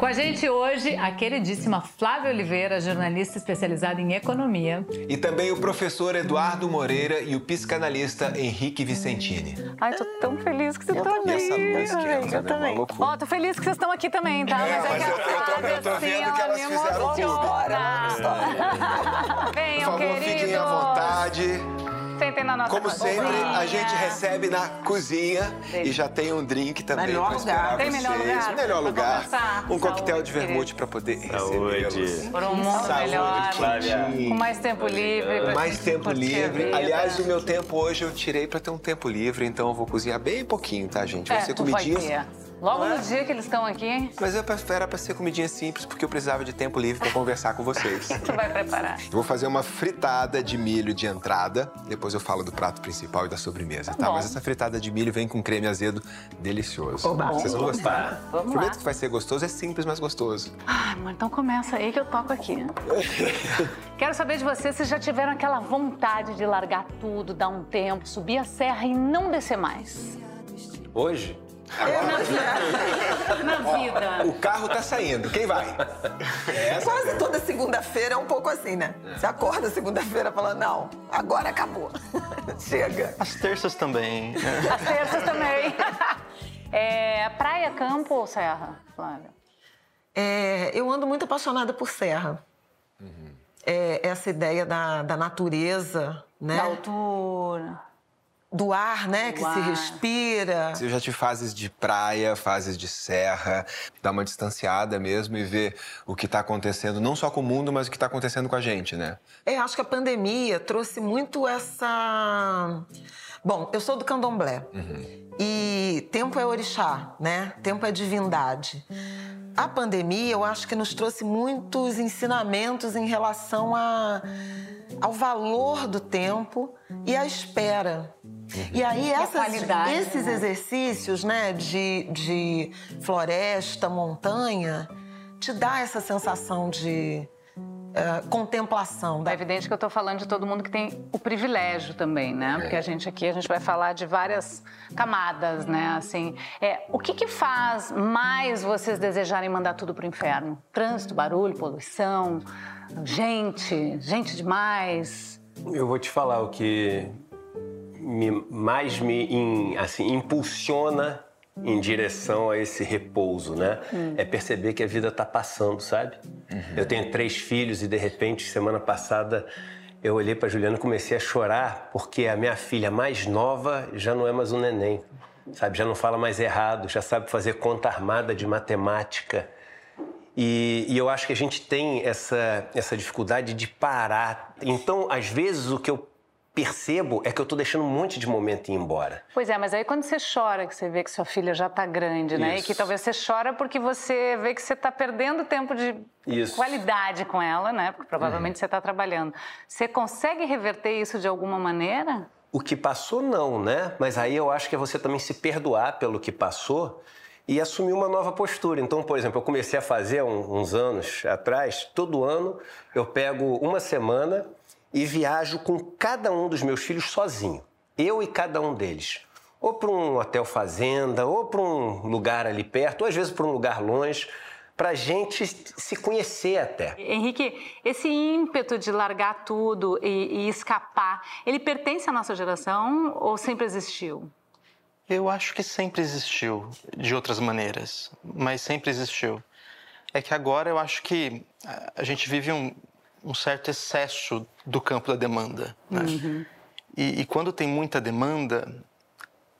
Com a gente hoje, a queridíssima Flávia Oliveira, jornalista especializada em economia. E também o professor Eduardo Moreira e o psicanalista Henrique Vicentini. Ai, tô tão feliz que vocês estão aqui. E essa música é eu também. Ó, tô feliz que vocês estão aqui também, tá? É, mas, é mas que eu, eu, tô, eu tô vendo assim, que elas fizeram tudo. Venham, Por favor, queridos. fiquem à vontade. Sentem na nossa Como cozinha. sempre, a gente recebe na cozinha Sim. e já tem um drink também Melhor para esperar lugar. Tem vocês. melhor lugar? Melhor lugar. Um coquetel Saúde, de vermute para poder Saúde. recebê-los. Por um mundo Saúde, melhor. Flávia. Com mais tempo livre. Mais tempo livre. Aliás, o meu tempo hoje eu tirei para ter um tempo livre, então eu vou cozinhar bem pouquinho, tá, gente? Vai É, ser tu Logo no dia que eles estão aqui, Mas eu era para ser comidinha simples, porque eu precisava de tempo livre para conversar com vocês. tu vai preparar. Vou fazer uma fritada de milho de entrada. Depois eu falo do prato principal e da sobremesa, tá? Bom. Mas essa fritada de milho vem com creme azedo delicioso. Oba. Vocês vão gostar. Vamos Prometo lá. que vai ser gostoso, é simples, mas gostoso. Ai, mas então começa aí que eu toco aqui. Quero saber de vocês se já tiveram aquela vontade de largar tudo, dar um tempo, subir a serra e não descer mais. Hoje, Na vida. o carro tá saindo. Quem vai? Essa Quase toda segunda-feira é um pouco assim, né? Você acorda segunda-feira falando, não, agora acabou. Chega. As terças também. As terças também. É, praia, campo ou serra, Flávia? É, eu ando muito apaixonada por serra. É, essa ideia da, da natureza, né? Da altura. Do ar, né? Do que ar. se respira. Eu já tive fases de praia, fases de serra, dar uma distanciada mesmo e ver o que tá acontecendo, não só com o mundo, mas o que tá acontecendo com a gente, né? É, acho que a pandemia trouxe muito essa. Bom, eu sou do candomblé. E tempo é orixá, né? Tempo é divindade. A pandemia, eu acho que nos trouxe muitos ensinamentos em relação a, ao valor do tempo e à espera. E aí, essas- qualidade, esses né? exercícios né, de, de floresta, montanha, te dá essa sensação de eh, contemplação. Da É evidente que eu estou falando de todo mundo que tem o privilégio também, né? Porque a gente aqui, a gente vai falar de várias camadas, né? Assim, é, o que que faz mais vocês desejarem mandar tudo pro inferno? Trânsito, barulho, poluição, gente, gente demais. Eu vou te falar o que me- mais me in- assim, impulsiona em direção a esse repouso, né? É perceber que a vida tá passando, sabe? Eu tenho três filhos e de repente semana passada eu olhei para Juliana e comecei a chorar porque a minha filha mais nova já não é mais um neném, sabe? Já não fala mais errado, já sabe fazer conta armada de matemática. E, e eu acho que a gente tem essa, essa dificuldade de parar. Então, às vezes, o que eu percebo é que eu tô deixando um monte de momento ir embora. Pois é, mas aí quando você chora, que você vê que sua filha já tá grande, né? E Isso. que talvez você chora porque você vê que você tá perdendo tempo de Isso. qualidade com ela, né? Porque provavelmente Uhum. você tá trabalhando. Você consegue reverter isso de alguma maneira? O que passou, não, né? Mas aí eu acho que é você também se perdoar pelo que passou e assumir uma nova postura. Então, por exemplo, eu comecei a fazer um- uns anos atrás, todo ano eu pego uma semana e viajo com cada um dos meus filhos sozinho. Eu e cada um deles. Ou para um hotel fazenda, ou para um lugar ali perto, ou às vezes para um lugar longe, para a gente se conhecer até. Henrique, esse ímpeto de largar tudo e, e escapar, ele pertence à nossa geração ou sempre existiu? Eu acho que sempre existiu, de outras maneiras, mas sempre existiu. É que agora eu acho que a- a gente vive um, um certo excesso do campo da demanda. Né? E, e quando tem muita demanda,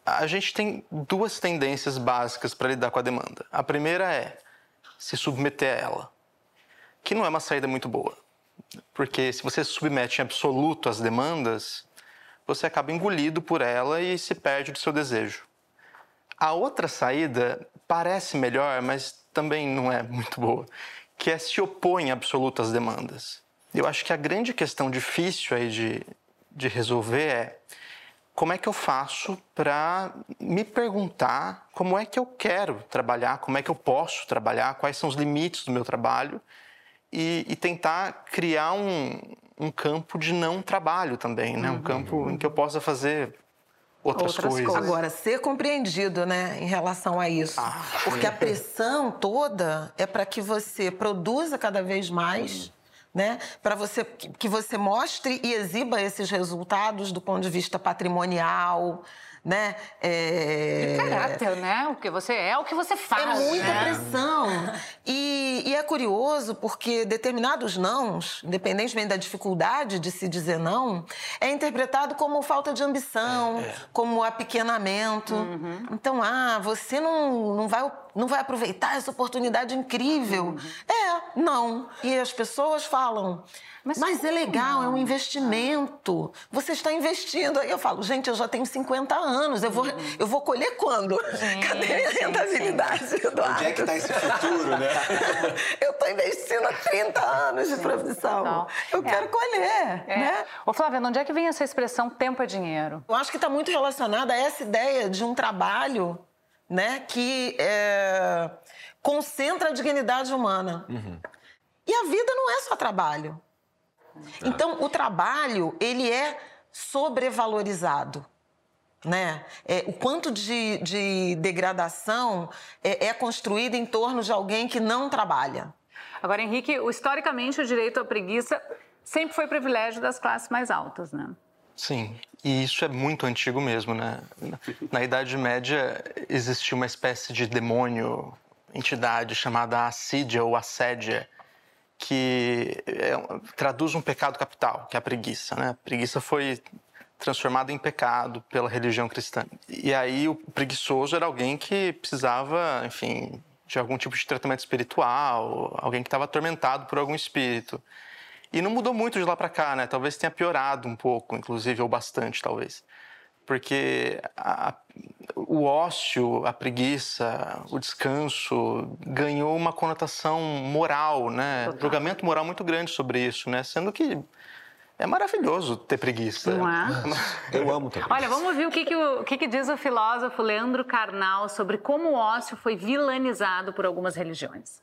a gente tem duas tendências básicas para lidar com a demanda. A primeira é se submeter a ela, que não é uma saída muito boa. Porque se você se submete em absoluto às demandas, você acaba engolido por ela e se perde do seu desejo. A outra saída parece melhor, mas também não é muito boa, que é se opor em absoluto às demandas. Eu acho que a grande questão difícil aí de, de resolver é como é que eu faço para me perguntar como é que eu quero trabalhar, como é que eu posso trabalhar, quais são os limites do meu trabalho e, e tentar criar um, um, campo de não trabalho também, né? Um uhum. campo em que eu possa fazer outras, outras coisas. coisas. Agora, ser compreendido, né, em relação a isso. Ah, Porque a pressão toda é para que você produza cada vez mais né? Para você que você mostre e exiba esses resultados do ponto de vista patrimonial, né? É... De caráter, né? O que você é, o que você faz. É muita né? pressão. E, e, é curioso porque determinados nãos, independentemente da dificuldade de se dizer não, é interpretado como falta de ambição, é, é. como apequenamento. Uhum. Então, ah, você não, não, vai, não vai aproveitar essa oportunidade incrível. Uhum. É, não. E as pessoas falam. Mas, Mas é legal, não? é um investimento. Você está investindo. Aí eu falo, gente, eu já tenho 50 anos, eu vou, uhum. eu vou colher quando? Sim, Cadê minha rentabilidade, Eduardo? Onde é que está esse futuro, né? eu estou investindo há 30 anos de profissão. Não. Eu é. quero colher, é. né? Ô, Flávia, onde é que vem essa expressão tempo é dinheiro? Eu acho que está muito relacionada a essa ideia de um trabalho né, que é, concentra a dignidade humana. Uhum. E a vida não é só trabalho. Então, o trabalho, ele é sobrevalorizado. Né? É, o quanto de, de degradação é, é construído em torno de alguém que não trabalha. Agora, Henrique, historicamente o direito à preguiça sempre foi privilégio das classes mais altas, né? Sim, e isso é muito antigo mesmo, né? Na Idade Média existia uma espécie de demônio, entidade chamada assídia ou assédia, que é, traduz um pecado capital, que é a preguiça. Né? A preguiça foi transformada em pecado pela religião cristã. E aí o preguiçoso era alguém que precisava, enfim, de algum tipo de tratamento espiritual, alguém que estava atormentado por algum espírito. E não mudou muito de lá para cá, né? Talvez tenha piorado um pouco, inclusive, ou bastante, talvez porque a, o ócio, a preguiça, o descanso ganhou uma conotação moral, né? Total. Julgamento moral muito grande sobre isso, né? Sendo que é maravilhoso ter preguiça. Não é? Eu amo ter preguiça. Olha, vamos ver o que, que, o, que, que diz o filósofo Leandro Carnal sobre como o ócio foi vilanizado por algumas religiões.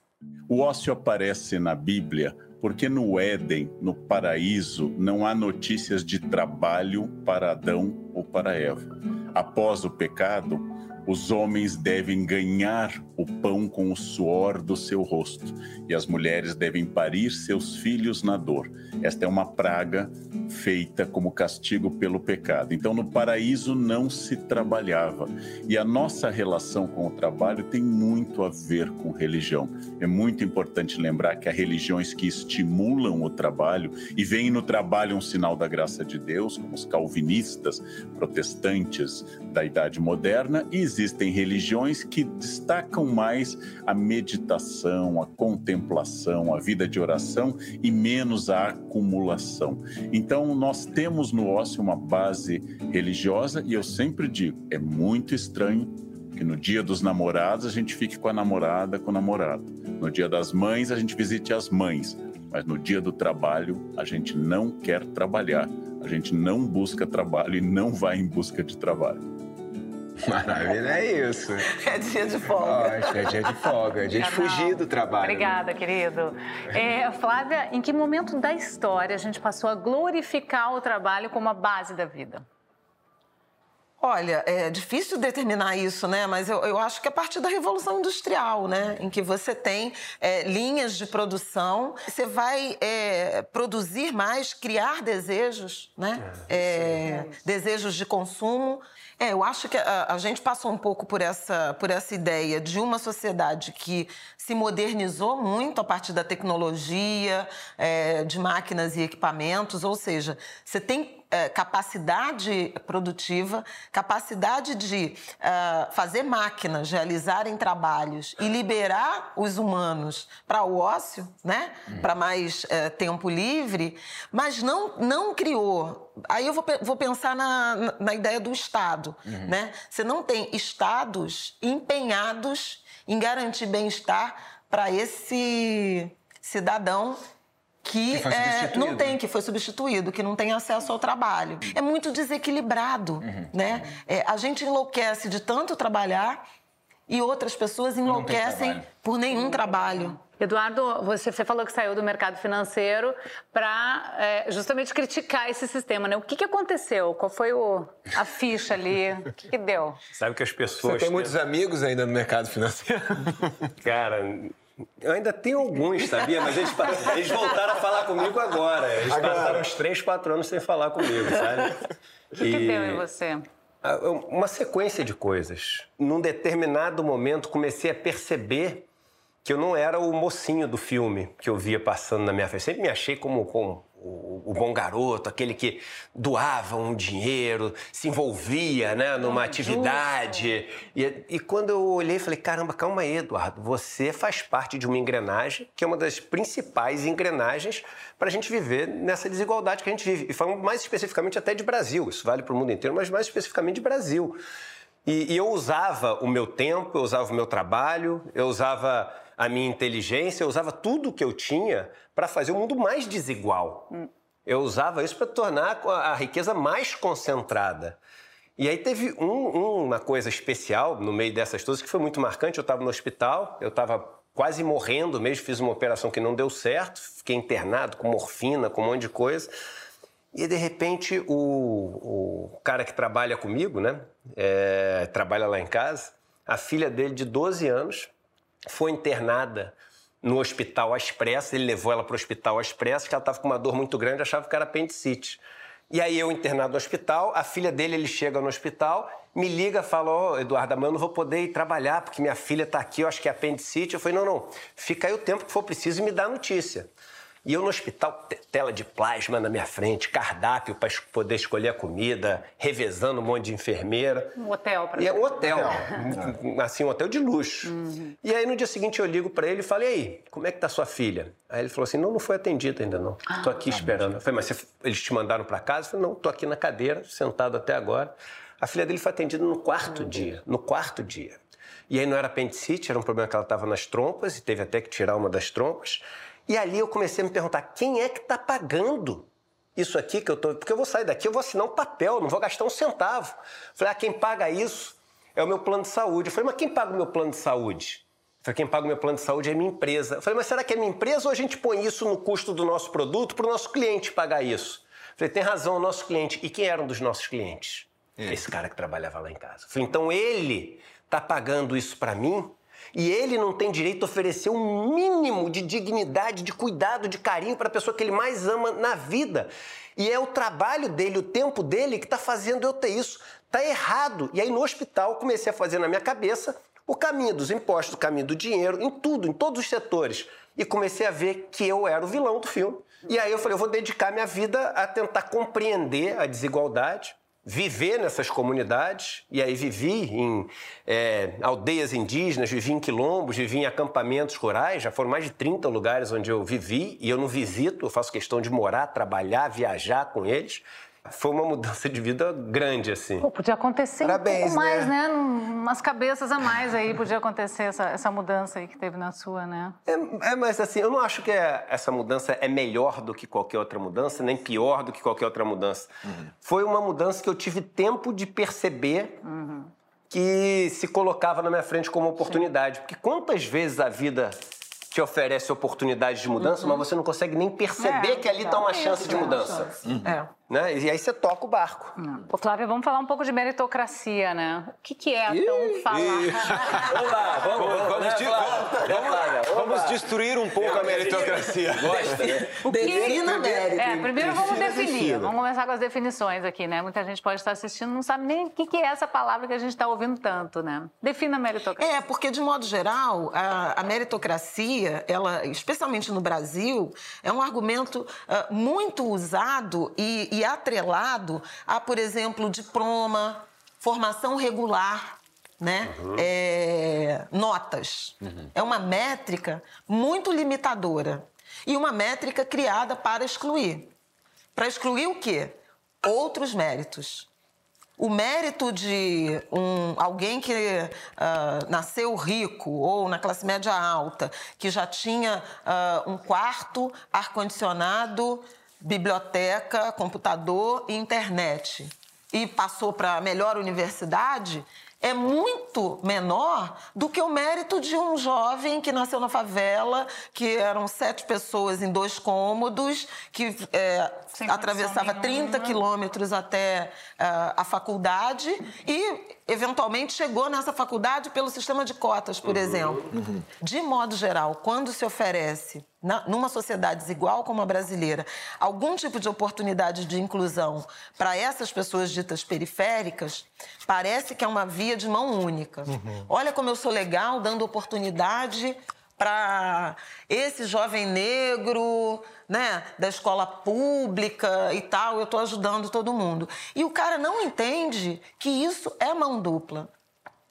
O ócio aparece na Bíblia porque no Éden, no paraíso, não há notícias de trabalho para Adão ou para Eva. Após o pecado, os homens devem ganhar o pão com o suor do seu rosto, e as mulheres devem parir seus filhos na dor. Esta é uma praga feita como castigo pelo pecado. Então, no paraíso não se trabalhava. E a nossa relação com o trabalho tem muito a ver com religião. É muito importante lembrar que há religiões que estimulam o trabalho e veem no trabalho um sinal da graça de Deus, como os calvinistas, protestantes da Idade Moderna, e existem religiões que destacam mais a meditação, a contemplação, a vida de oração e menos a acumulação. Então, nós temos no ócio uma base religiosa e eu sempre digo, é muito estranho que no dia dos namorados a gente fique com a namorada, com o namorado. No dia das mães a gente visite as mães, mas no dia do trabalho a gente não quer trabalhar. A gente não busca trabalho e não vai em busca de trabalho. Maravilha, é isso. É dia de folga. é dia de folga, é dia de fugir do trabalho. Né? Obrigada, né? querido. É, Flávia, em que momento da história a gente passou a glorificar o trabalho como a base da vida? Olha, é difícil determinar isso, né? Mas eu, eu acho que é a partir da Revolução Industrial, né? Em que você tem é, linhas de produção, você vai é, produzir mais, criar desejos, né? É, é desejos de consumo. É, eu acho que a, a, gente passou um pouco por essa, por essa ideia de uma sociedade que se modernizou muito a partir da tecnologia, é, de máquinas e equipamentos, ou seja, você tem é, capacidade produtiva, capacidade de é, fazer máquinas realizarem trabalhos e liberar os humanos para o ócio, né? Uhum. para mais é, tempo livre, mas não, não criou. Aí eu vou, vou pensar na, na ideia do Estado. Uhum. Né? Você não tem estados empenhados em garantir bem-estar para esse cidadão que, Que é, não tem, que foi substituído, que não tem acesso ao trabalho. É muito desequilibrado, Uhum. né? É, a gente enlouquece de tanto trabalhar e outras pessoas enlouquecem por nenhum trabalho. Eduardo, você, você falou que saiu do mercado financeiro para justamente criticar esse sistema, né? O que, que aconteceu? Qual foi o, a ficha ali? O que, que deu? Sabe que as Você pessoas. tem muitos amigos ainda no mercado financeiro? Cara, eu ainda tenho alguns, sabia? Mas eles, eles voltaram a falar comigo agora. Eles passaram uns 3, 4 anos sem falar comigo, sabe? O que, que deu em você? Uma sequência de coisas. Num determinado momento, comecei a perceber que eu não era o mocinho do filme que eu via passando na minha frente. Sempre me achei como, como o, o bom garoto, aquele que doava um dinheiro, se envolvia né, numa atividade. E, e quando eu olhei, falei: caramba, calma aí, Eduardo, você faz parte de uma engrenagem que é uma das principais engrenagens para a gente viver nessa desigualdade que a gente vive. E falando mais especificamente até de Brasil, isso vale para o mundo inteiro, mas mais especificamente de Brasil. E, e eu usava o meu tempo, eu usava o meu trabalho, eu usava a minha inteligência, eu usava tudo que eu tinha para fazer o mundo mais desigual. Eu usava isso para tornar a riqueza mais concentrada. E aí teve um- uma coisa especial no meio dessas coisas que foi muito marcante. Eu estava no hospital, eu estava quase morrendo mesmo, fiz uma operação que não deu certo, fiquei internado com morfina, com um monte de coisa. E de repente o, o cara que trabalha comigo, né, é, trabalha lá em casa, a filha dele de 12 anos foi internada no hospital às pressas, ele levou ela para o hospital às pressas, que ela estava com uma dor muito grande, achava que era apendicite. E aí eu internado no hospital, a filha dele, ele chega no hospital, me liga, fala, ó, Eduardo, amanhã eu não vou poder ir trabalhar, porque minha filha está aqui, eu acho que é apendicite. Eu falei, não, não, fica aí o tempo que for preciso e me dá a notícia. E eu no hospital, te- tela de plasma na minha frente, cardápio para poder escolher a comida, revezando um monte de enfermeira. Um hotel para E é um hotel, assim, um hotel de luxo. E aí no dia seguinte eu ligo pra ele e falei, e aí, como é que tá sua filha? Aí ele falou assim, não, não foi atendida ainda não, tô aqui esperando. Eu falei, mas você- eles te mandaram pra casa? Eu falei, não, tô aqui na cadeira, sentado até agora. A filha dele foi atendida no quarto dia, no quarto dia. E aí não era apendicite, era um problema que ela estava nas trompas e teve até que tirar uma das trompas. E ali eu comecei a me perguntar, quem é que tá pagando isso aqui que eu tô. Porque eu vou sair daqui, eu vou assinar um papel, não vou gastar um centavo. Falei, ah, quem paga isso é o meu plano de saúde. Eu falei, mas quem paga o meu plano de saúde? Eu falei, quem paga o meu plano de saúde é a minha empresa. Eu falei, mas será que é minha empresa ou a gente põe isso no custo do nosso produto para o nosso cliente pagar isso? Eu falei, tem razão, o nosso cliente. E quem era um dos nossos clientes? Esse cara que trabalhava lá em casa. Eu falei, então ele está pagando isso para mim e ele não tem direito a oferecer um mínimo de dignidade, de cuidado, de carinho para a pessoa que ele mais ama na vida. E é o trabalho dele, o tempo dele que está fazendo eu ter isso. Tá errado. E aí no hospital comecei a fazer na minha cabeça o caminho dos impostos, o caminho do dinheiro, em tudo, em todos os setores. E comecei a ver que eu era o vilão do filme. E aí eu falei, eu vou dedicar minha vida a tentar compreender a desigualdade, viver nessas comunidades. E aí vivi em é, aldeias indígenas, vivi em quilombos, vivi em acampamentos rurais. Já foram mais de 30 lugares onde eu vivi e eu não visito, eu faço questão de morar, trabalhar, viajar com eles. Foi uma mudança de vida grande, assim. Pô, podia acontecer Parabéns, um pouco mais, né? né? Umas cabeças a mais aí, podia acontecer essa, essa mudança aí que teve na sua, né? É, é, mas assim, eu não acho que é- essa mudança é melhor do que qualquer outra mudança, nem pior do que qualquer outra mudança. Foi uma mudança que eu tive tempo de perceber que se colocava na minha frente como oportunidade. Porque quantas vezes a vida te oferece oportunidades de mudança, mas você não consegue nem perceber É, que ali está uma chance de mudança. É. Né? E aí você toca o barco. Ô, Flávia, vamos falar um pouco de meritocracia, né? O que, que é tão falar? Vamos lá, vamos, vamos, Vamos, né, de-? Né, Flávia? Vamos destruir um pouco a meritocracia. Gosta, né? Defina mérito. É, primeiro vamos Defina, definir. defina. Vamos começar com as definições aqui, né? Muita gente pode estar assistindo e não sabe nem o que, que é essa palavra que a gente está ouvindo tanto, né? Defina a meritocracia. É, porque de modo geral, a, a meritocracia, ela, especialmente no Brasil, é um argumento ah, muito usado e, e atrelado a, por exemplo, diploma, formação regular, né? É, notas. É uma métrica muito limitadora e uma métrica criada para excluir. Para excluir o quê? Outros méritos. O mérito de um, alguém que uh, nasceu rico ou na classe média alta, que já tinha uh, um quarto, ar-condicionado, biblioteca, computador e internet, e passou para a melhor universidade, é muito menor do que o mérito de um jovem que nasceu na favela, que eram sete pessoas em dois cômodos, que é, atravessava 30 quilômetros até uh, a faculdade e eventualmente chegou nessa faculdade pelo sistema de cotas, por uhum, exemplo. Uhum. De modo geral, quando se oferece, na, numa sociedade desigual como a brasileira, algum tipo de oportunidade de inclusão para essas pessoas ditas periféricas, parece que é uma via de mão única. Uhum. Olha como eu sou legal dando oportunidade para esse jovem negro, né, da escola pública e tal, eu estou ajudando todo mundo. E o cara não entende que isso é mão dupla,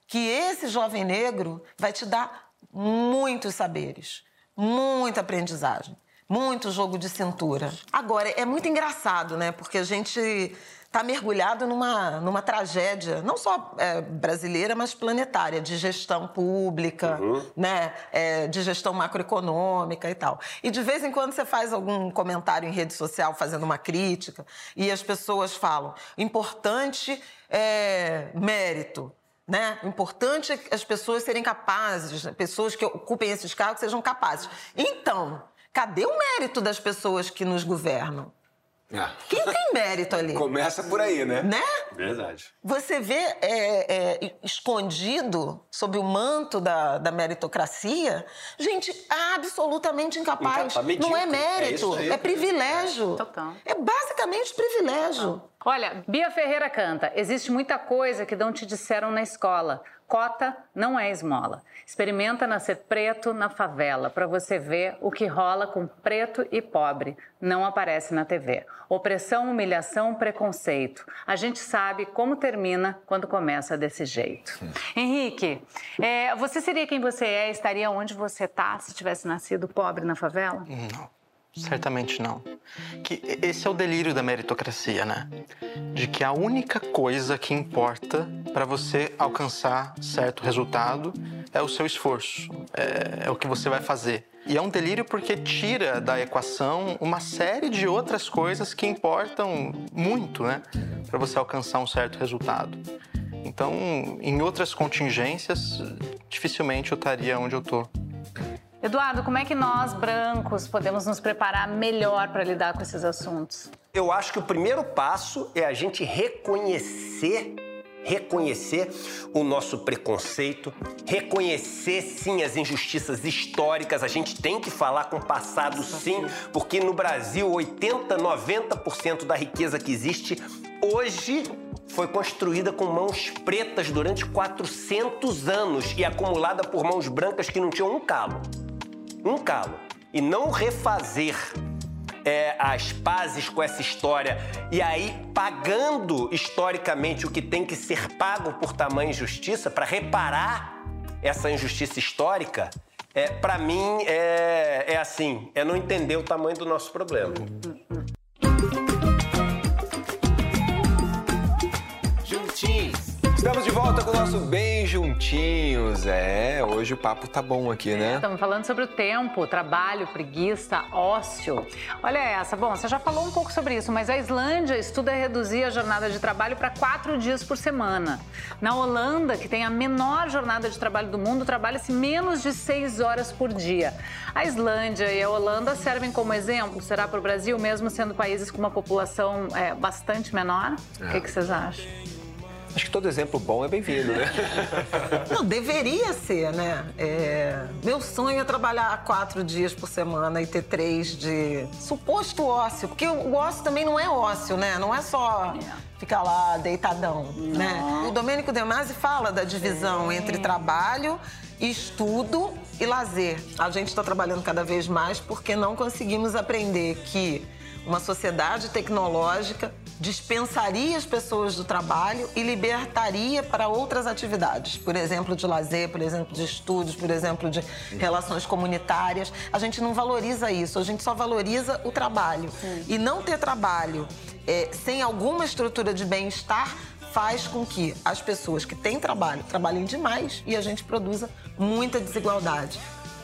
que esse jovem negro vai te dar muitos saberes, muita aprendizagem, muito jogo de cintura. Agora, é muito engraçado, né, porque a gente está mergulhado numa, numa tragédia, não só é, brasileira, mas planetária, de gestão pública, uhum. né? É, de gestão macroeconômica e tal. E de vez em quando você faz algum comentário em rede social fazendo uma crítica e as pessoas falam: importante é mérito. Né? O importante é as pessoas serem capazes, pessoas que ocupem esses cargos sejam capazes. Então, cadê o mérito das pessoas que nos governam? É. Quem tem mérito ali? Começa por aí, né? Né? Verdade. Você vê é, é, escondido sob o manto da, da, meritocracia gente absolutamente incapaz. Não é mérito, é, é privilégio. Total. É basicamente privilégio. Olha, Bia Ferreira canta: existe muita coisa que não te disseram na escola. Cota não é esmola. Experimenta nascer preto na favela para você ver o que rola com preto e pobre. Não aparece na TV. Opressão, humilhação, preconceito. A gente sabe como termina quando começa desse jeito. Hum. Henrique, é, você seria quem você é? Estaria onde você está se tivesse nascido pobre na favela? Não. Certamente não. Que esse é o delírio da meritocracia, né? De que a única coisa que importa para você alcançar certo resultado é o seu esforço, é, é, o que você vai fazer. E é um delírio porque tira da equação uma série de outras coisas que importam muito, né? Para você alcançar um certo resultado. Então, em outras contingências, dificilmente eu estaria onde eu tô. Eduardo, como é que nós, brancos, podemos nos preparar melhor para lidar com esses assuntos? Eu acho que o primeiro passo é a gente reconhecer reconhecer o nosso preconceito, reconhecer sim as injustiças históricas. A gente tem que falar com o passado sim, porque no Brasil 80, 90% da riqueza que existe hoje foi construída com mãos pretas durante 400 anos e acumulada por mãos brancas que não tinham um calo um calo. E não refazer é, as pazes com essa história. E aí pagando historicamente o que tem que ser pago por tamanha injustiça para reparar essa injustiça histórica, é, para mim é, é assim, é não entender o tamanho do nosso problema. Estamos de volta com o nosso Bem Juntinhos. É, hoje o papo tá bom aqui, né? Estamos falando sobre o tempo, trabalho, preguiça, ócio. Olha essa, bom, você já falou um pouco sobre isso, mas a Islândia estuda reduzir a jornada de trabalho para quatro dias por semana. Na Holanda, que tem a menor jornada de trabalho do mundo, trabalha-se menos de seis horas por dia. A Islândia e a Holanda servem como exemplo, será para o Brasil, mesmo sendo países com uma população é, bastante menor? É. O que, que vocês acham? Acho que todo exemplo bom é bem-vindo, né? Não, deveria ser, né? É... Meu sonho é trabalhar quatro dias por semana e ter três de suposto ócio. Porque o ócio também não é ócio, né? Não é só ficar lá deitadão, não. né? O Domênico De Masi fala da divisão Sim. entre trabalho, estudo e lazer. A gente está trabalhando cada vez mais porque não conseguimos aprender que uma sociedade tecnológica dispensaria as pessoas do trabalho e libertaria para outras atividades, por exemplo, de lazer, por exemplo, de estudos, por exemplo, de relações comunitárias. A gente não valoriza isso, a gente só valoriza o trabalho. Sim. E não ter trabalho é, sem alguma estrutura de bem-estar faz com que as pessoas que têm trabalho trabalhem demais e a gente produza muita desigualdade.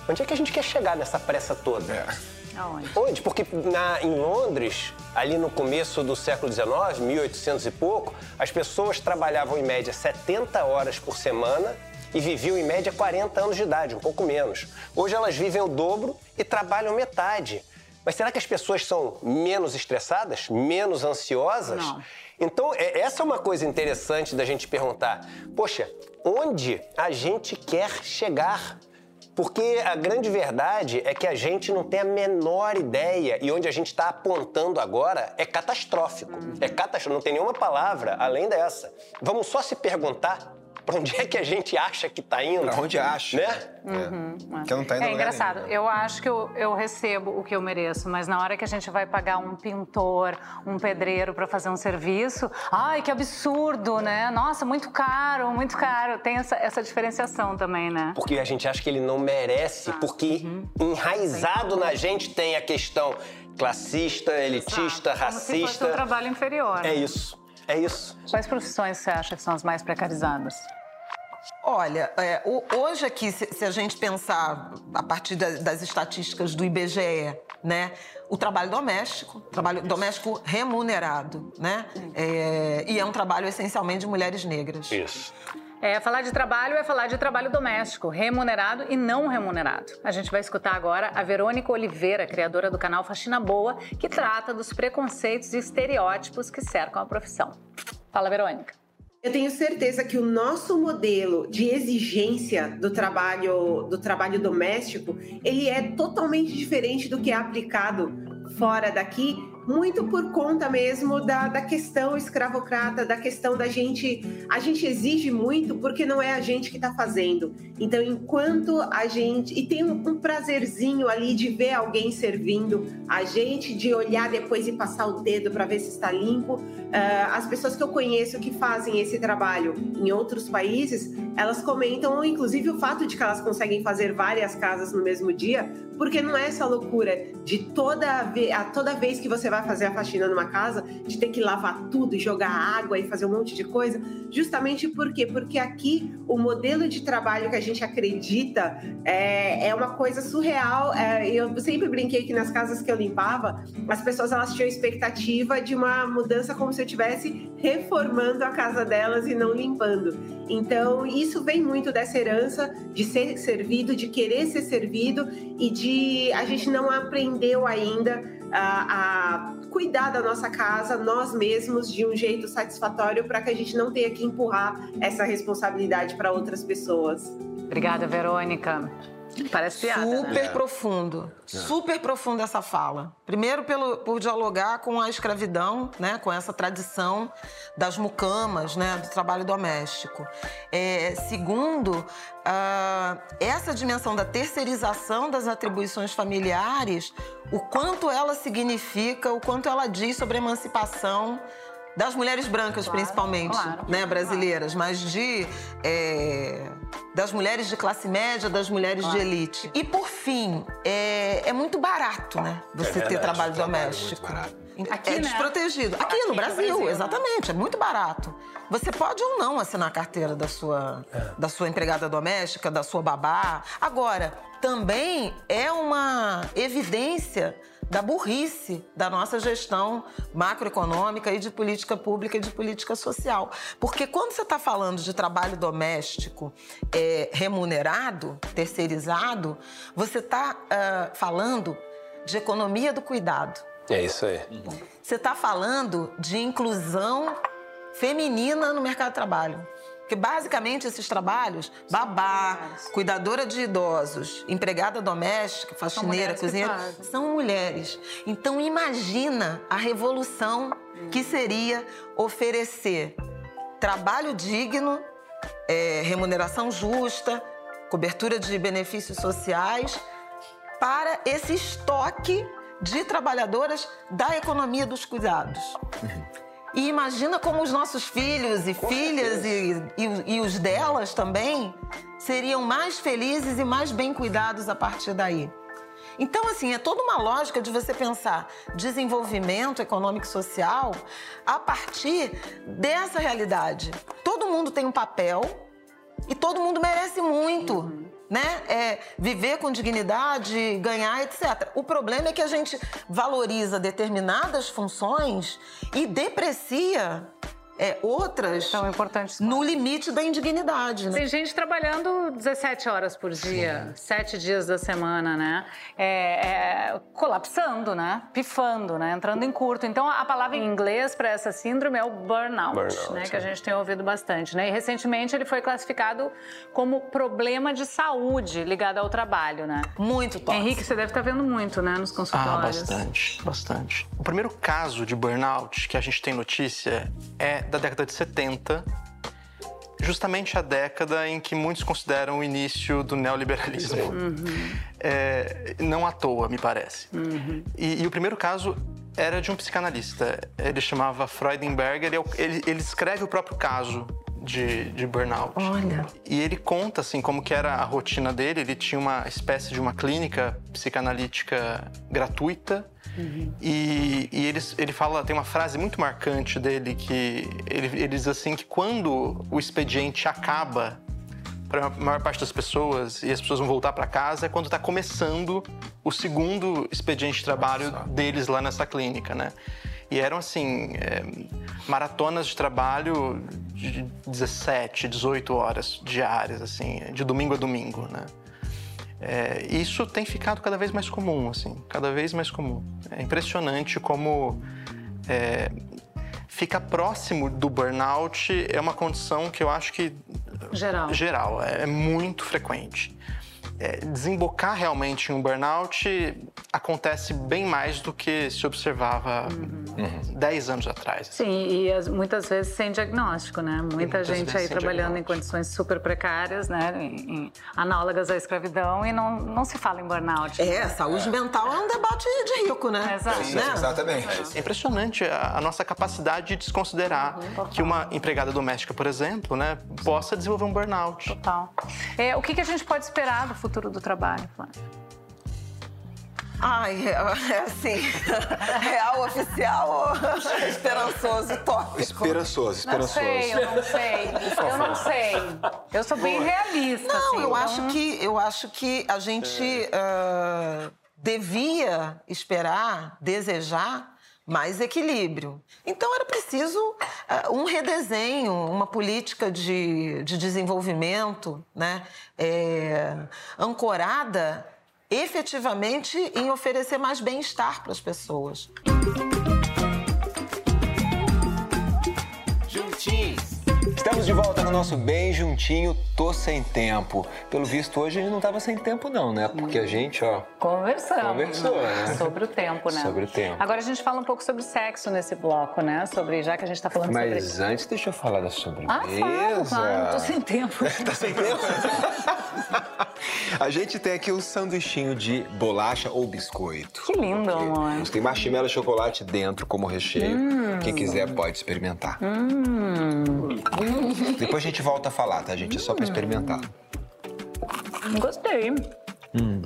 Onde é que a gente quer chegar nessa pressa toda? É. Aonde? Onde? Porque na, em Londres, ali no começo do século XIX, 1800 e pouco, as pessoas trabalhavam em média 70 horas por semana e viviam em média 40 anos de idade, um pouco menos. Hoje elas vivem o dobro e trabalham metade. Mas será que as pessoas são menos estressadas, menos ansiosas? Não. Então, é- essa é uma coisa interessante da gente perguntar. Poxa, onde a gente quer chegar? Porque a grande verdade é que a gente não tem a menor ideia e onde a gente está apontando agora é catastrófico. É catastrófico, não tem nenhuma palavra além dessa. Vamos só se perguntar para onde é que a gente acha que está indo. Pra onde acha. Né? É. Que não tá indo É engraçado. nenhum, né? Eu acho que eu, eu recebo o que eu mereço, mas na hora que a gente vai pagar um pintor, um pedreiro para fazer um serviço, ai, que absurdo, né? Nossa, muito caro, muito caro. Tem essa, essa diferenciação também, né? Porque a gente acha que ele não merece, porque enraizado na gente tem a questão classista, elitista, Como se fosse racista. um trabalho inferior. É isso, é isso. Quais profissões você acha que são as mais precarizadas? Olha, é, o- hoje aqui, se, se a gente pensar a partir da- das estatísticas do IBGE, né, o trabalho doméstico, trabalho doméstico remunerado, né, é, e é um trabalho essencialmente de mulheres negras. Isso. É, falar de trabalho é falar de trabalho doméstico, remunerado e não remunerado. A gente vai escutar agora a Verônica Oliveira, criadora do canal Faxina Boa, que trata dos preconceitos e estereótipos que cercam a profissão. Fala, Verônica. Eu tenho certeza que o nosso modelo de exigência do trabalho do trabalho doméstico, ele é totalmente diferente do que é aplicado fora daqui, muito por conta mesmo da, da questão escravocrata, da questão da gente. A gente exige muito porque não é a gente que está fazendo. Então, enquanto a gente. E tem um, um prazerzinho ali de ver alguém servindo a gente, de olhar depois e passar o dedo para ver se está limpo. Ah, as pessoas que eu conheço que fazem esse trabalho em outros países, elas comentam, inclusive, o fato de que elas conseguem fazer várias casas no mesmo dia, porque não é essa loucura de toda, a toda vez que você vai fazer a faxina numa casa, de ter que lavar tudo, jogar água e fazer um monte de coisa. Justamente por quê? Porque aqui o modelo de trabalho que a gente acredita é, é uma coisa surreal. É, eu sempre brinquei que nas casas que eu limpava, as pessoas elas tinham expectativa de uma mudança como se eu estivesse reformando a casa delas e não limpando. Então, isso vem muito dessa herança de ser servido, de querer ser servido e de a gente não aprendeu ainda a, a cuidar da nossa casa nós mesmos de um jeito satisfatório para que a gente não tenha que empurrar essa responsabilidade para outras pessoas. Obrigada, Verônica. Parece piada, Super né? profundo, super profundo essa fala. Primeiro pelo, por dialogar com a escravidão, né, com essa tradição das mucamas, né, do trabalho doméstico. É, segundo, ah, essa dimensão da terceirização das atribuições familiares, o quanto ela significa, o quanto ela diz sobre a emancipação das mulheres brancas, principalmente, claro, né, brasileiras, mas de é, das mulheres de classe média, das mulheres de elite. E por fim, é, é muito barato, né, você ter verdade, trabalho trabalho é doméstico. muito barato. Aqui, é né? desprotegido. Aqui, Aqui no no Brasil, Brasil, né? exatamente, é muito barato. Você pode ou não assinar a carteira da sua, É. da sua empregada doméstica, da sua babá. Agora, também é uma evidência da burrice da nossa gestão macroeconômica e de política pública e de política social. Porque quando você está falando de trabalho doméstico é, remunerado, terceirizado, você está falando de economia do cuidado. É isso aí. Você está falando de inclusão feminina no mercado de trabalho. Porque basicamente esses trabalhos, babá, cuidadora de idosos, empregada doméstica, faxineira, cozinheira, são mulheres. Então imagina a revolução que seria oferecer trabalho digno, é, remuneração justa, cobertura de benefícios sociais para esse estoque de trabalhadoras da economia dos cuidados. E imagina como os nossos filhos e filhas e, e- e os delas também seriam mais felizes e mais bem cuidados a partir daí. Então, assim, é toda uma lógica de você pensar desenvolvimento econômico e social a partir dessa realidade. Todo mundo tem um papel e todo mundo merece muito. Uhum. Né? É, viver com dignidade, ganhar, etc. O problema é que a gente valoriza determinadas funções e deprecia é, outras são importantes no limite da indignidade. Né? Tem gente trabalhando 17 horas por dia, Sim. 7 dias da semana, né? É, é, colapsando, né? Pifando, né? Entrando em curto. Então, a palavra em inglês para essa síndrome é o burnout, burnout né? Que a gente tem ouvido bastante, né? E recentemente ele foi classificado como problema de saúde ligado ao trabalho, né? Muito top. Henrique, você deve estar vendo muito, né? Nos consultórios. Ah, bastante, bastante. O primeiro caso de burnout que a gente tem notícia é da década de 70, justamente a década em que muitos consideram o início do neoliberalismo. Uhum. É, não à toa, me parece. Uhum. E, e, o primeiro caso era de um psicanalista. Ele chamava Freudenberger. Ele, ele, ele escreve o próprio caso de, de, burnout. Olha. E ele conta assim como que era a rotina dele. Ele tinha uma espécie de uma clínica psicanalítica gratuita Uhum. E, e ele, ele fala, tem uma frase muito marcante dele que ele, ele diz assim que quando o expediente acaba para a maior parte das pessoas e as pessoas vão voltar para casa é quando está começando o segundo expediente de trabalho Nossa. deles lá nessa clínica, né? E eram assim é, maratonas de trabalho de 17, 18 horas diárias, assim, de domingo a domingo, né? É, isso tem ficado cada vez mais comum, assim, cada vez mais comum. É impressionante como é, fica próximo do burnout é uma condição que eu acho que geral, geral é, é muito frequente é, desembocar realmente em um burnout acontece bem mais do que se observava uhum. 10 anos atrás. Sim, e as, muitas vezes sem diagnóstico, né? Muita gente aí trabalhando em condições super precárias, né? Em, em, análogas à escravidão e não, não se fala em burnout. É, saúde é. mental é um debate de rico, né? Exato. Sim, né? Exatamente. É impressionante a, a, nossa capacidade de desconsiderar uhum, que uma empregada doméstica, por exemplo, né, possa desenvolver um burnout. Total. É, o que, que a gente pode esperar do futuro? Futuro do trabalho, Flávia? Ai, é, é assim, real oficial ou esperançoso, tópico? Esperançoso, esperançoso. Não sei, eu não sei. Eu não sei. Eu sou bem realista. Não, assim, eu, então... acho que, eu acho que a gente uh, devia esperar, desejar mais equilíbrio. Então era preciso uh, um redesenho, uma política de, de desenvolvimento né, é, ancorada efetivamente em oferecer mais bem-estar para as pessoas. Estamos de volta no nosso Bem Juntinho, tô sem tempo. Pelo visto, hoje a gente não tava sem tempo, não, né? Porque a gente, ó. Conversamos. Conversou, né? Sobre o tempo, né? Sobre o tempo. Agora a gente fala um pouco sobre sexo nesse bloco, né? Sobre, já que a gente tá falando Mas sobre. Mas antes, deixa eu falar da sobremesa. Ah, fala, claro. Tô sem tempo. tá sem tempo? a gente tem aqui um sanduichinho de bolacha ou biscoito. Que lindo, amor. Tem marshmallow e chocolate dentro como recheio. Hum. Quem quiser pode experimentar. Hum. Depois a gente volta a falar, tá, gente? É só pra experimentar. Gostei. Hum.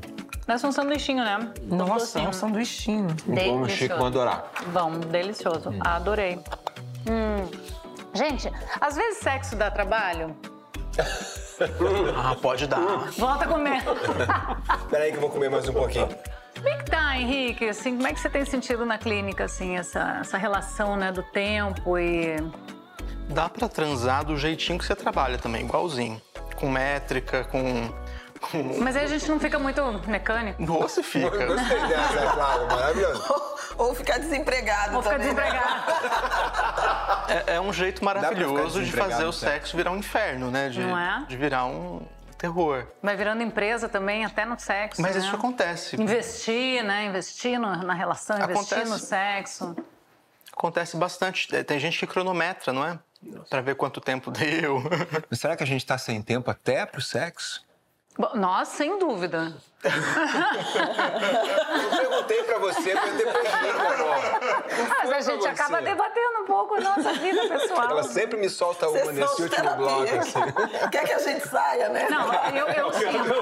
Parece um sanduichinho, né? Nossa, é um sanduichinho. Bom chique vão adorar. Bom, delicioso. Hum. Adorei. Hum. Gente, às vezes sexo dá trabalho. ah, pode dar. Volta a comer. Peraí que eu vou comer mais um pouquinho. Como é que tá, Henrique? Assim, como é que você tem sentido na clínica, assim, essa, essa relação, né, do tempo e dá para transar do jeitinho que você trabalha também, igualzinho. Com métrica, com. com... Mas aí a gente não fica muito mecânico? Você fica. Gostei dessa, é claro, maravilhoso. Ou, ou ficar desempregado ou também. ficar desempregado. é, é, um jeito maravilhoso de fazer o sexo virar um inferno, né? De, não é? De virar um terror. Vai virando empresa também, até no sexo. Mas né? isso acontece. Investir, né? Investir no, na relação, investir acontece. no sexo. Acontece bastante. Tem gente que cronometra, não é? Para ver quanto tempo deu. Mas será que a gente está sem tempo até para o sexo? Bom, Nós, sem dúvida. Eu perguntei pra você, mas depois de mim, amor. Mas a gente pra acaba você. debatendo um pouco a nossa vida pessoal. Ela sempre me solta uma nesse de último terapia. bloco, assim. Quer que a gente saia, né? Não, eu, eu sinto.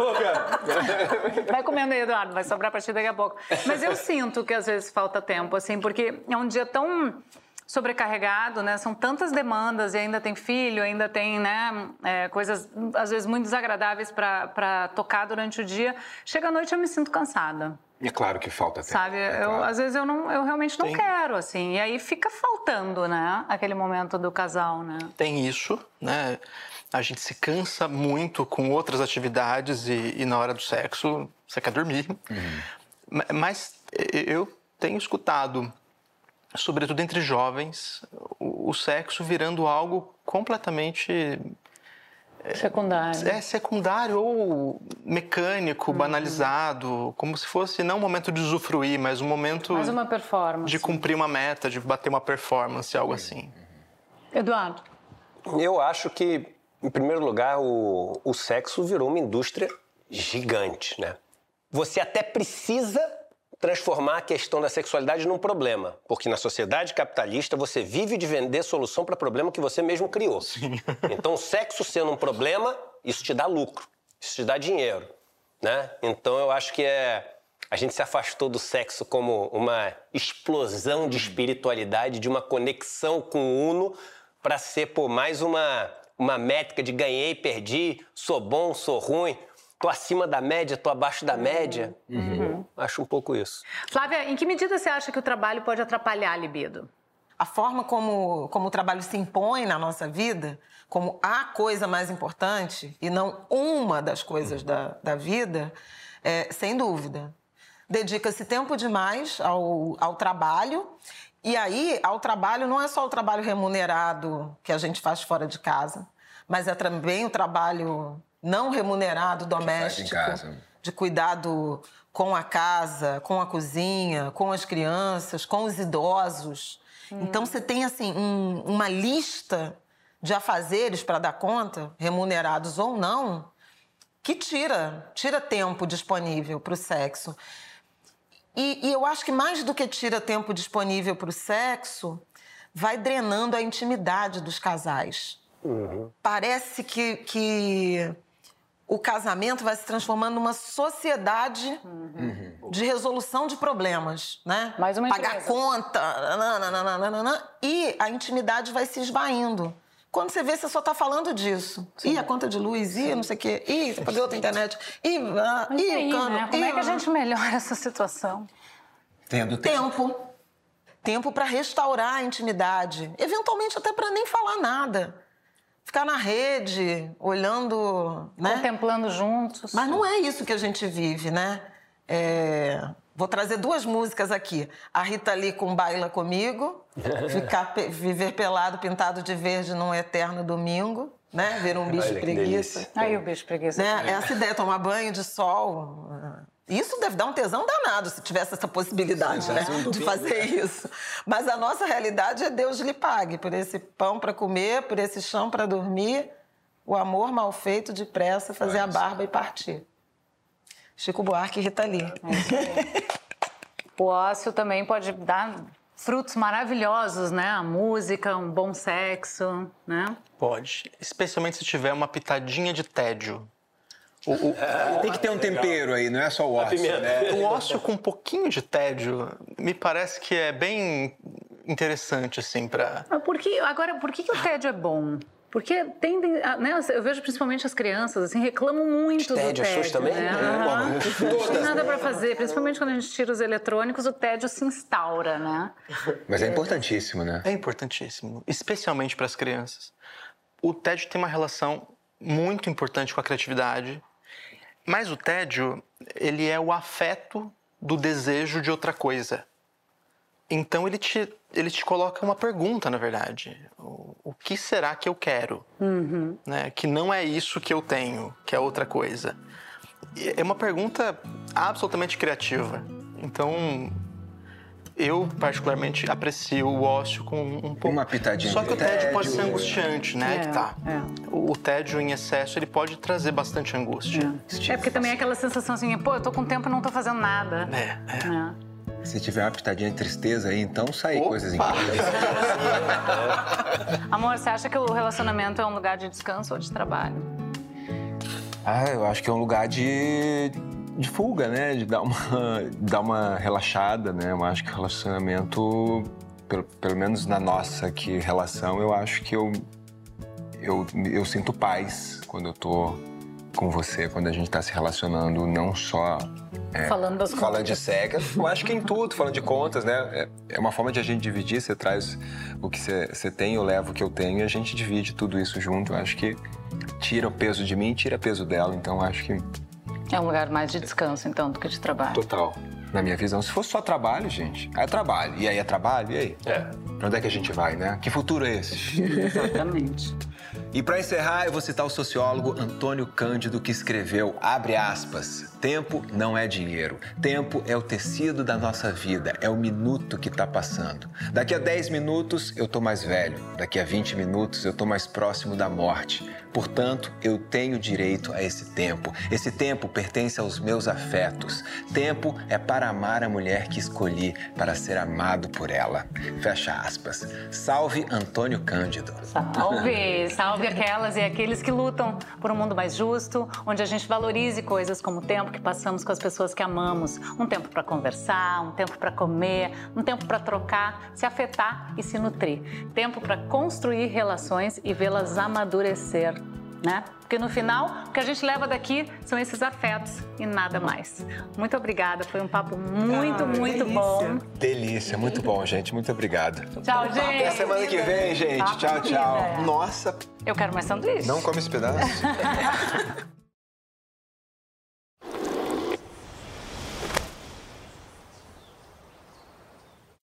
Vai comendo aí, Eduardo, vai sobrar pra ti daqui a pouco. Mas eu sinto que às vezes falta tempo, assim, porque é um dia tão sobrecarregado, né? São tantas demandas e ainda tem filho, ainda tem, né, é, coisas às vezes muito desagradáveis para tocar durante o dia. Chega à noite eu me sinto cansada. É claro que falta tempo. Sabe, é eu, claro. às vezes eu, não, eu realmente não Tem. quero, assim. E aí fica faltando, né? Aquele momento do casal, né? Tem isso, né? A gente se cansa muito com outras atividades e, e na hora do sexo você quer dormir. Ma- Mas eu tenho escutado, sobretudo entre jovens, o, o sexo virando algo completamente Secundário. é secundário ou mecânico, banalizado, como se fosse não um momento de usufruir, mas um momento Mais uma performance. de cumprir uma meta, de bater uma performance, algo assim. Eduardo. Eu acho que, em primeiro lugar, o, o sexo virou uma indústria gigante, né? Você até precisa transformar a questão da sexualidade num problema, porque na sociedade capitalista você vive de vender solução para problema que você mesmo criou. Então, o sexo sendo um problema, isso te dá lucro, isso te dá dinheiro, né? Então, eu acho que é a gente se afastou do sexo como uma explosão de espiritualidade, de uma conexão com o uno, para ser pô, mais uma, uma métrica de ganhei, perdi, sou bom, sou ruim, tô acima da média, tô abaixo da média. Acho um pouco isso. Flávia, em que medida você acha que o trabalho pode atrapalhar a libido? A forma como, como o trabalho se impõe na nossa vida, como a coisa mais importante e não uma das coisas da, da vida, é, sem dúvida. Dedica-se tempo demais ao, ao trabalho. E aí, ao trabalho, não é só o trabalho remunerado que a gente faz fora de casa, mas é também o trabalho não remunerado doméstico, casa. de cuidado com a casa, com a cozinha, com as crianças, com os idosos. Então você tem assim um- uma lista de afazeres para dar conta, remunerados ou não, que tira, tira tempo disponível para o sexo. E, e eu acho que mais do que tira tempo disponível para o sexo, vai drenando a intimidade dos casais. Parece que, que o casamento vai se transformando numa sociedade de resolução de problemas, né? Mais uma Pagar empresa. conta, nananana, e a intimidade vai se esvaindo. Quando você vê, você só está falando disso. Ih, a conta de luz, ih, não sei o quê, ih, você pagou outra internet, ih, ah, ih, e aí, o cano, né? Como ih, é que a ah. gente melhora essa situação? Tendo tempo. Tempo. Tempo para restaurar a intimidade. Eventualmente até para nem falar nada. Ficar na rede, olhando, né? Contemplando juntos. Mas não é isso que a gente vive, né? É, Vou trazer duas músicas aqui. A Rita Lee com Baila Comigo, ficar, pe- Viver Pelado Pintado de Verde num Eterno Domingo, né? Ver um bicho Olha preguiça. Aí o beijo preguiça. Né? Essa ideia, tomar banho de sol. Isso deve dar um tesão danado se tivesse essa possibilidade, né? De fazer isso. Mas a nossa realidade é Deus lhe pague por esse pão para comer, por esse chão para dormir, o amor mal feito depressa, fazer a barba e partir. Chico Buarque e Rita Lee. O ócio também pode dar frutos maravilhosos, né? A música, um bom sexo, né? Pode. Especialmente se tiver uma pitadinha de tédio. O, o- Tem que ter um tempero aí, não é só o ócio, pimenta. né? o ócio com um pouquinho de tédio me parece que é bem interessante, assim, pra. Mas por que, agora, por que, que o tédio é bom? Porque tendem, né, eu vejo principalmente as crianças, assim, reclamam muito do Tédio, tédio. também? Né? É. Não tem nada para fazer, principalmente quando a gente tira os eletrônicos, o tédio se instaura, né? Mas é importantíssimo, né? É importantíssimo, especialmente para as crianças. O tédio tem uma relação muito importante com a criatividade, mas o tédio, ele é o afeto do desejo de outra coisa. Então ele te, ele te coloca uma pergunta, na verdade. O, o que será que eu quero? Né? Que não é isso que eu tenho, que é outra coisa. É uma pergunta absolutamente criativa. Então, Eu, particularmente, aprecio o ócio com um pouco. Uma pitadinha Só que o tédio, pode ser tédio. angustiante, né? É, que tá. é. O, o tédio em excesso, ele pode trazer bastante angústia. É porque também é aquela sensação assim, pô, eu tô com tempo e não tô fazendo nada. É, é. É. Se tiver uma pitadinha de tristeza aí, então sai Opa! coisas importantes. Amor, você acha que o relacionamento é um lugar de descanso ou de trabalho? Ah, eu acho que é um lugar de, de fuga, né? De dar uma, dar uma relaxada, né? Eu acho que o relacionamento, pelo, pelo menos na nossa aqui, relação, eu acho que eu, eu, eu sinto paz quando eu tô com você, quando a gente tá se relacionando, não só é, Falando das falando contas. de sexo, eu acho que em tudo, falando de contas, né? É, é uma forma de a gente dividir, você traz o que você, você tem, eu levo o que eu tenho e a gente divide tudo isso junto. Eu acho que tira o peso de mim, tira peso dela, então eu acho que É um lugar mais de descanso, então, do que de trabalho. total. Na minha visão, se fosse só trabalho, gente, é trabalho. E aí é trabalho, e aí? É. Pra onde é que a gente vai, né? Que futuro é esse? Exatamente. E para encerrar, eu vou citar o sociólogo Antônio Cândido, que escreveu, abre aspas, tempo não é dinheiro. Tempo é o tecido da nossa vida, é o minuto que está passando. Daqui a 10 minutos eu tô mais velho, daqui a 20 minutos eu tô mais próximo da morte. Portanto, eu tenho direito a esse tempo. Esse tempo pertence aos meus afetos. Tempo é para amar a mulher que escolhi, para ser amado por ela. Fecha aspas. Salve Antônio Cândido. Salve! Salve aquelas e aqueles que lutam por um mundo mais justo, onde a gente valorize coisas como o tempo que passamos com as pessoas que amamos. Um tempo para conversar, um tempo para comer, um tempo para trocar, se afetar e se nutrir. Tempo para construir relações e vê-las amadurecer. Né? Porque no final, o que a gente leva daqui são esses afetos e nada mais. Muito obrigada, foi um papo muito, Ah, muito delícia. bom. Delícia, muito bom, gente. Muito obrigado. Tchau, gente. Até semana que vem, gente. Papo Tchau, tchau. comida. Nossa, Eu quero mais sanduíche. não come esse pedaço.